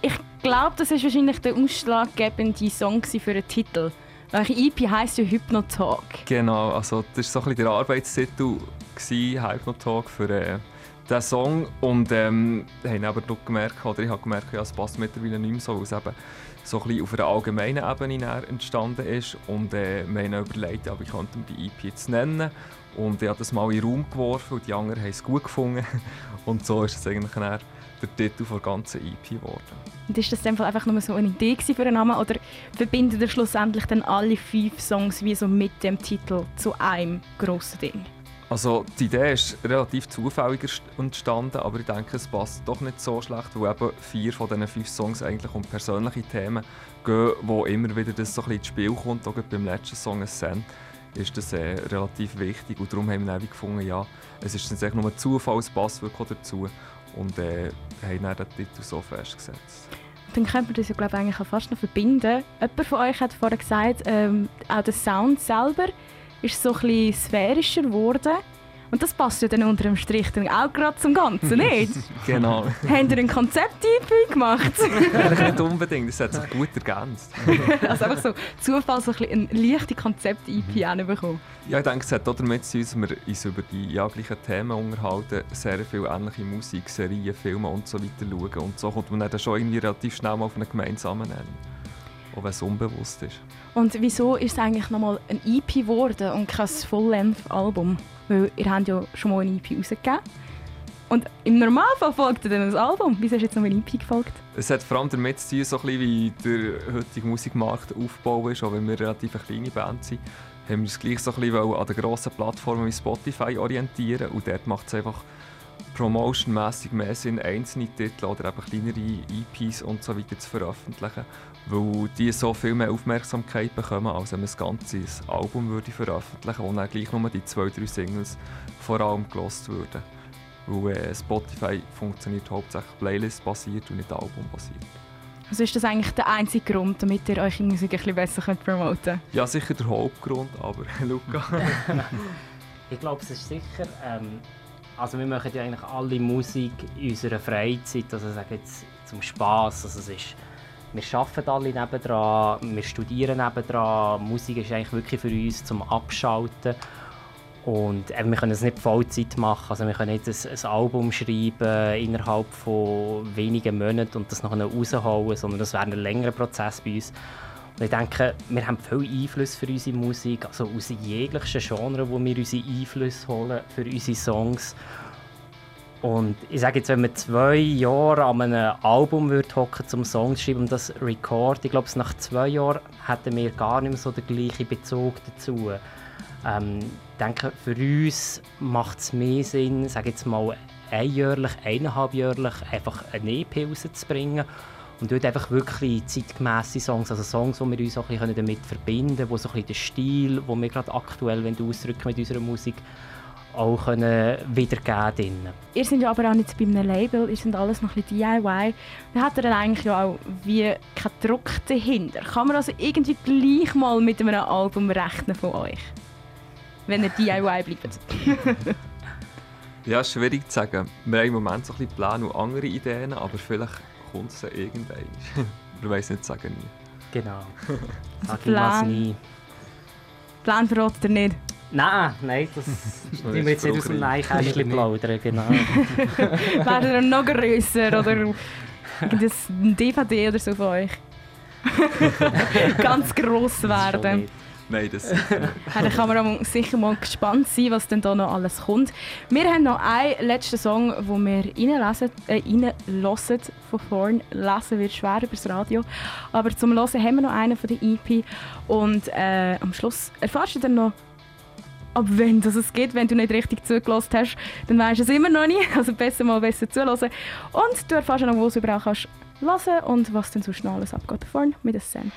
ich glaube, das ist wahrscheinlich der ausschlaggebende Song für den Titel. Welche EP heisst ja Hypnotalk? Genau, also das war so ein bisschen der Arbeitstitel, Hypnotalk für äh, diesen Song. Und ähm, haben aber gemerkt, oder ich habe gemerkt, ja, es passt mittlerweile nicht mehr so, weil es eben so ein bisschen auf einer allgemeinen Ebene entstanden ist. Und äh, wir haben überlegt, aber ich die EP jetzt nennen. Und ich habe das mal in den Raum geworfen und die anderen haben es gut gefunden. [laughs] Und so ist es eigentlich der Titel der ganzen EP geworden. Und ist das einfach nur so eine Idee für einen Namen oder verbindet ihr schlussendlich dann alle fünf Songs wie so mit dem Titel zu einem grossen Ding? Also die Idee ist relativ zufällig entstanden, aber ich denke, es passt doch nicht so schlecht, weil eben vier von diesen fünf Songs eigentlich um persönliche Themen gehen, wo immer wieder das so ein ins Spiel kommt. Auch beim letzten Song «Ascent» ist das äh, relativ wichtig und darum haben wir dann gefunden, ja, es ist nicht nur ein Zufall, es passt wirklich dazu und äh, haben dann den Titel so festgesetzt. Dann könnte man das ja glaube ich, eigentlich fast noch verbinden. Jemand von euch hat vorhin gesagt, ähm, auch der Sound selber ist so ein bisschen sphärischer geworden. Und das passt ja dann unter dem Strich dann auch gerade zum Ganzen, [laughs] nicht? genau. Habt ihr ein Konzept-EP gemacht? [laughs] nicht unbedingt, das hat sich gut ergänzt. [laughs] also einfach so Zufall, so ein, ein leichtes Konzept-EP bekommen. Ja, ich denke, es hat auch damit zu tun, dass wir uns über die ja, gleichen Themen unterhalten, sehr viel ähnliche Musik, Serien, Filme und so weiter schauen. Und so kommt man dann schon irgendwie relativ schnell mal auf einen gemeinsamen Nenner auch wenn es unbewusst ist. Und wieso ist es eigentlich nochmal ein EP geworden und kein Full-Length-Album? Weil ihr habt ja schon mal ein EP rausgegeben. Und im Normalfall folgt dann ein Album. Wieso ist jetzt noch ein EP gefolgt? Es hat vor allem damit zu tun, so ein wie der heutige Musikmarkt aufgebaut ist, auch wenn wir relativ eine kleine Band sind haben wir uns gleich so ein bisschen an den grossen Plattformen wie Spotify orientieren und dort macht es einfach promotionmäßig mehr Sinn, einzelne Titel oder eben kleinere EPs und so weiter zu veröffentlichen, weil die so viel mehr Aufmerksamkeit bekommen, als wenn man das ganze Album würde veröffentlichen und dann gleich nur die zwei, drei Singles vor allem gelost würden. Weil äh, Spotify funktioniert hauptsächlich Playlist-basiert und nicht Album-basiert. Also ist das eigentlich der einzige Grund, damit ihr eure Musik ein bisschen besser könnt promoten könnt? Ja, sicher der Hauptgrund, aber [laughs] Luca. [laughs] ich glaube, es ist sicher. Ähm, also wir machen ja eigentlich alle Musik in unserer Freizeit, also sage jetzt zum Spaß. Also es ist, wir arbeiten alle nebendran, wir studieren nebendran. Musik ist eigentlich wirklich für uns zum Abschalten. Und eben, wir können es nicht Vollzeit machen. Also wir können nicht ein, ein Album schreiben innerhalb von wenigen Monaten und das nachher rausholen, sondern das wäre ein längerer Prozess bei uns. Und ich denke, wir haben viel Einfluss für unsere Musik, also aus jeglichen Genres, wo wir unsere Einflüsse holen für unsere Songs. Und ich sage jetzt, wenn man zwei Jahre an einem Album würde hocken zum Songs schreiben und das Record, ich glaube, nach zwei Jahren hätten wir gar nicht mehr so den gleichen Bezug dazu. Ähm, ich denke, für uns macht es mehr Sinn, sage jetzt mal, einjährlich, eineinhalbjährlich einfach eine EP rauszubringen und dort einfach wirklich zeitgemäße Songs, also Songs, die wir uns auch ein bisschen damit verbinden können, wo so ein bisschen den Stil, den wir gerade aktuell ausdrücken mit unserer Musik, auch können wiedergeben können. Ihr seid ja aber auch nicht bei einem Label, ihr seid alles noch ein bisschen DIY. Dann hat er dann eigentlich ja auch wie keinen Druck dahinter. Kann man also irgendwie gleich mal mit einem Album rechnen von euch? wenn ihr DIY bleibt? [laughs] [laughs] ja, schwierig zu sagen. Wir haben im Moment so ein bisschen Pläne und andere Ideen, aber vielleicht kommt es irgendwann. [laughs] Wir weiß nicht sagen nie. Genau. Sag ich was nie. Plan verratet ihr nicht? Nein, nein, das [laughs] tun wir jetzt nicht aus dem Neinkästchen plaudern, genau. [laughs] Wäre er noch grösser oder ein DVD oder so von euch? [laughs] Ganz gross werden. Nein, das Da kann man sicher mal gespannt sein, was denn da noch alles kommt. Wir haben noch einen letzten Song, den wir reinlesen, äh, von vorn. Lesen wird schwer über das Radio. Aber zum Hören haben wir noch einen von der EP. Und äh, am Schluss erfährst du dann noch, ab wenn das es geht. Wenn du nicht richtig zugelassen hast, dann weißt du es immer noch nicht. [laughs] Also besser mal besser zuhören. Und du erfährst auch noch, wo du es überall kannst hören und was denn sonst noch alles abgeht vorn mit dem Cent.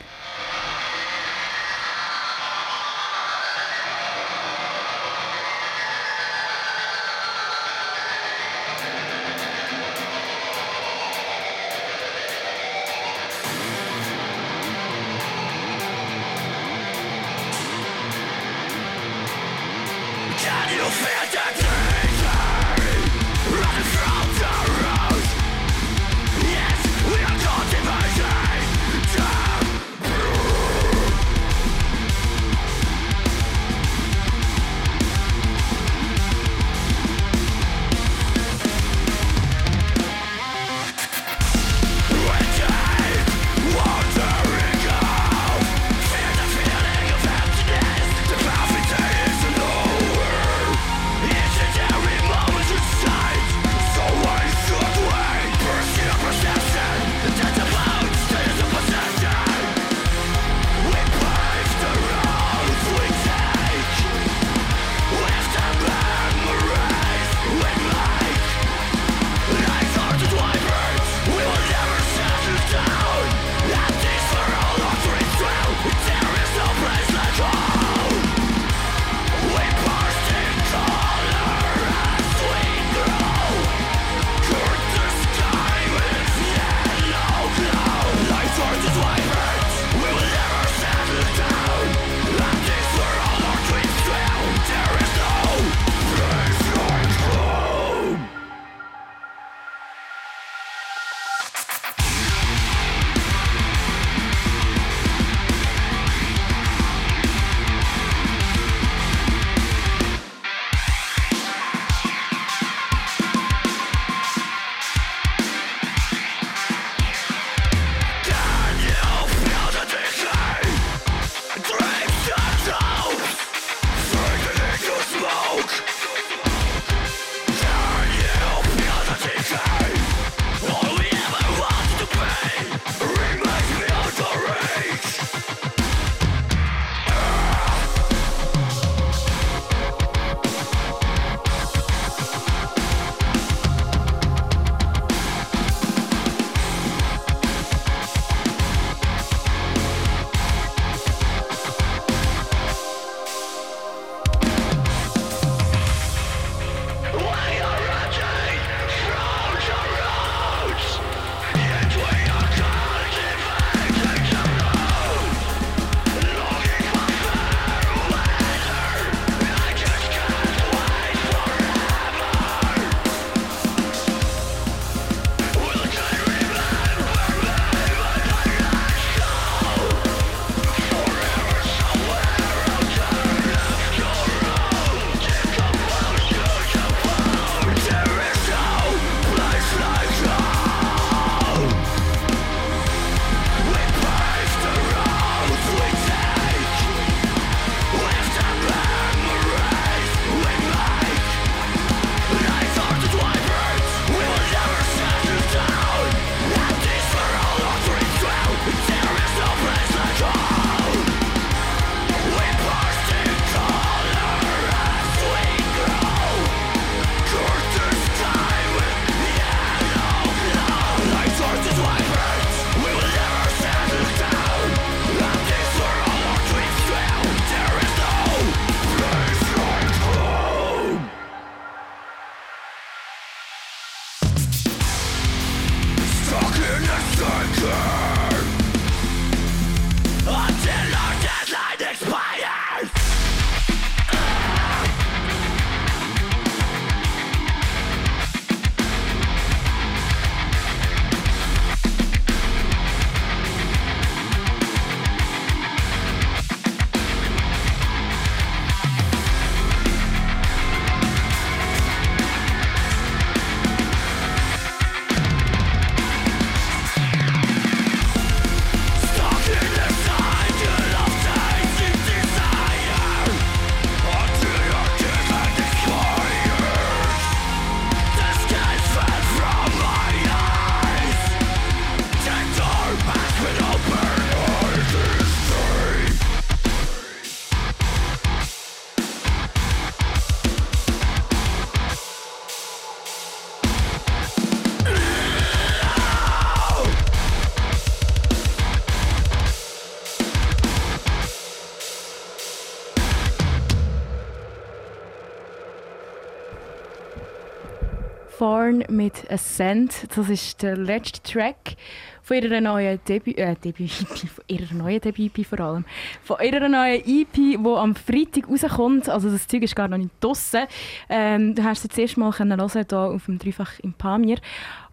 Thorn mit Ascent. Das ist der letzte Track von ihrer neuen Debüt, äh, Debüt [laughs] von ihrer neuen Debüt vor allem, von ihrer neuen EP, die am Freitag rauskommt. Also das Zeug ist gar noch nicht draussen. Ähm, du hast es jetzt erst mal hören hier auf dem Dreifach im Pamir.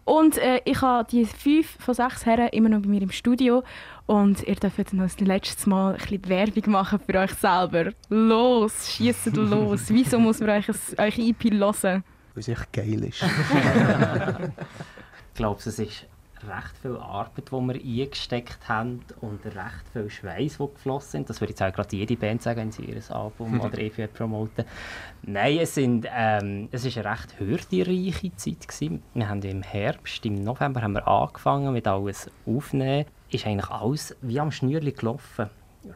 Und äh, ich habe die fünf von sechs Herren immer noch bei mir im Studio. Und ihr dürft noch das letzte Mal ein bisschen Werbung machen für euch selber. Los, schießt los. Wieso muss man euch ein, euch EP hören? Weil es echt geil ist. [laughs] Ich glaube, es ist recht viel Arbeit, die wir eingesteckt haben und recht viel Schweiß, die geflossen sind. Das würde jetzt auch gerade jede Band sagen, wenn sie ihr Album [laughs] oder EP promoten. Nein, es, sind, ähm, es ist eine recht hürdenreiche Zeit. Gewesen. Wir haben im Herbst, im November haben wir angefangen mit alles aufnehmen. Ist eigentlich alles wie am Schnürli gelaufen.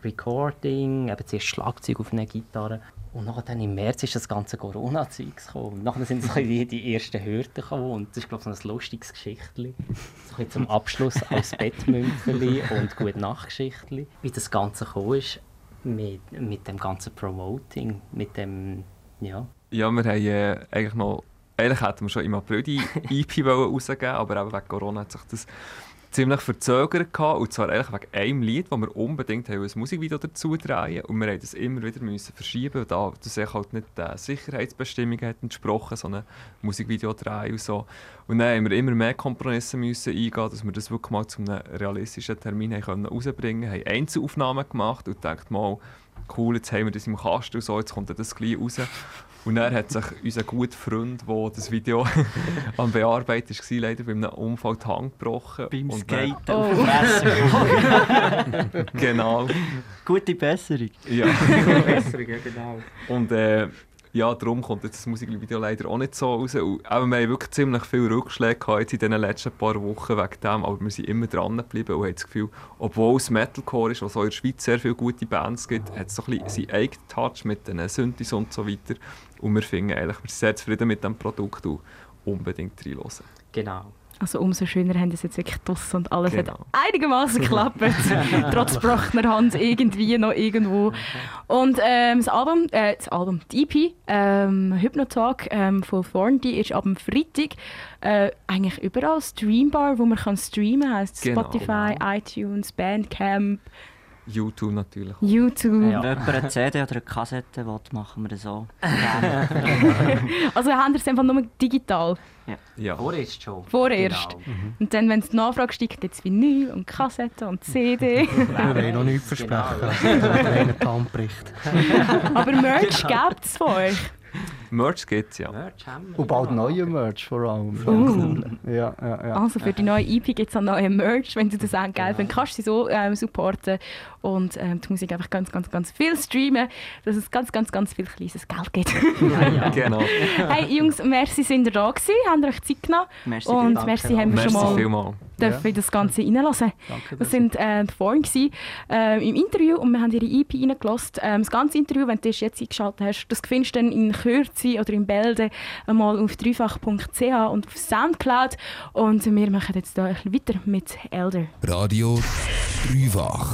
Recording, eben zuerst Schlagzeug auf einer Gitarre. Und nachher im März ist das ganze Corona-Zeug gekommen. Und nachher sind so [laughs] wie die ersten Hürden gekommen. Und das ist, glaube ich, so ein lustiges Geschichtchen. So ein zum Abschluss als [laughs] Bettmümpfeli und gute Nachtgeschichtli. Wie das Ganze gekommen ist mit, mit dem ganzen Promoting, mit dem, ja. Ja, wir haben äh, eigentlich noch... Eigentlich hätten wir schon im April die EP rausgeben aber eben wegen Corona hat sich das ziemlich verzögert gehabt, und zwar eigentlich wegen einem Lied, wo wir unbedingt haben ein Musikvideo dazu drehen und wir haben das immer wieder müssen verschieben, da das halt nicht den Sicherheitsbestimmungen hat entsprochen, so ein Musikvideo drehen und so. Und dann haben wir immer mehr Kompromisse müssen eingehen, dass wir das wirklich mal zu einem realistischen Termin haben können rausbringen haben Einzelaufnahmen gemacht und gedacht, mal, cool, jetzt haben wir das im Kasten und so, jetzt kommt das gleich raus. Und dann hat sich unser guter Freund, der das Video [laughs] am Bearbeiten war, leider bei einem Unfall die Hand gebrochen. Beim Und Skaten Oh. auf dem Messer. Dann, [laughs] genau. Gute Besserung. Ja. [laughs] Besser, ja, genau. Und äh, ja, darum kommt jetzt das Musikvideo leider auch nicht so raus. Und, eben, wir haben wirklich ziemlich viele Rückschläge in den letzten paar Wochen wegen dem, aber wir sind immer dran geblieben und haben das Gefühl, obwohl es Metalcore ist, was auch in der Schweiz sehr viele gute Bands gibt, hat es so ein bisschen seinen eigenen Touch mit den Synthes und so weiter. Und wir finden eigentlich, wir sind sehr zufrieden mit dem Produkt und unbedingt reinhören. Genau. Also umso schöner haben das jetzt wirklich draussen und alles Genau. hat einigermaßen [laughs] geklappt. [laughs] Trotz gebrochener Hand irgendwie noch irgendwo. Und ähm, das Album, äh, das Album, die EP, ähm, Hypnotalk ähm, von Thorn, die ist ab dem Freitag äh, eigentlich überall streambar, wo man kann streamen heisst Genau. Spotify, iTunes, Bandcamp, YouTube natürlich. YouTube. Ja. Wenn jemand eine CD oder eine Kassette will, machen wir das so. [laughs] Also haben wir es einfach nur digital. Ja. Vorerst schon. Vorerst. Genau. Und dann, wenn es die Nachfrage steigt, jetzt Vinyl und Kassette und CD. [laughs] Wir wollen noch nichts Genau. versprechen. Genau. Hand bricht. Aber Merch gibt es von euch. Merch gibt es ja. Merch haben wir. Und bald genau. neue Merch vor allem. Uh. Ja, ja, ja. Also für die neue EP gibt es auch neue Merch. Wenn du das auch geil findest, kannst du sie so ähm, supporten und ähm, die Musik einfach ganz, ganz, ganz viel streamen, dass es ganz, ganz, ganz viel kleines Geld gibt. [laughs] Genau. hey Jungs, merci sind ihr da gewesen, habt ihr euch Zeit genommen Merci. und danke merci haben wir Merci schon mal vielmals. dürfen in das Ganze reinlassen. Danke, Das sind äh, die Foren gewesen, äh, im Interview und wir haben ihre EP reingelassen. Ähm, das ganze Interview, wenn du das jetzt eingeschaltet hast, das findest du dann in Kürze oder in Bälde einmal auf dreifach.ch und auf Soundcloud. Und wir machen jetzt da ein bisschen weiter mit Elder. Radio Dreifach.